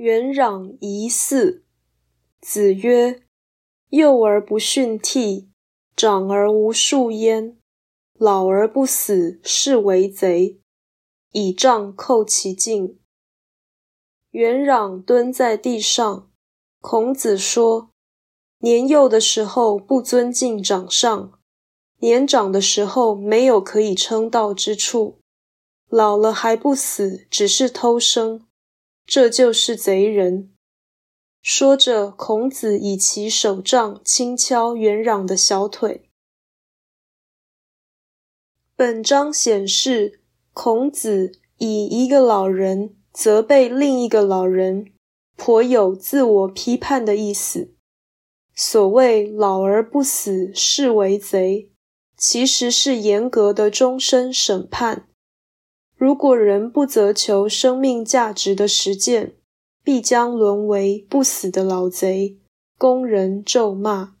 元攘夷四。子曰：“幼而不训悌，长而无数焉，老而不死，是为贼。”以杖扣其颈。元攘蹲在地上，孔子说：“年幼的时候不尊敬长上，年长的时候没有可以称道之处，老了还不死，只是偷生。”这就是贼人。说着，孔子以其手杖轻敲元攘的小腿。本章显示，孔子以一个老人责备另一个老人，颇有自我批判的意思。所谓“老而不死，是为贼”，其实是严格的终身审判。如果人不择求生命价值的实践，必将沦为不死的老贼，供人咒骂。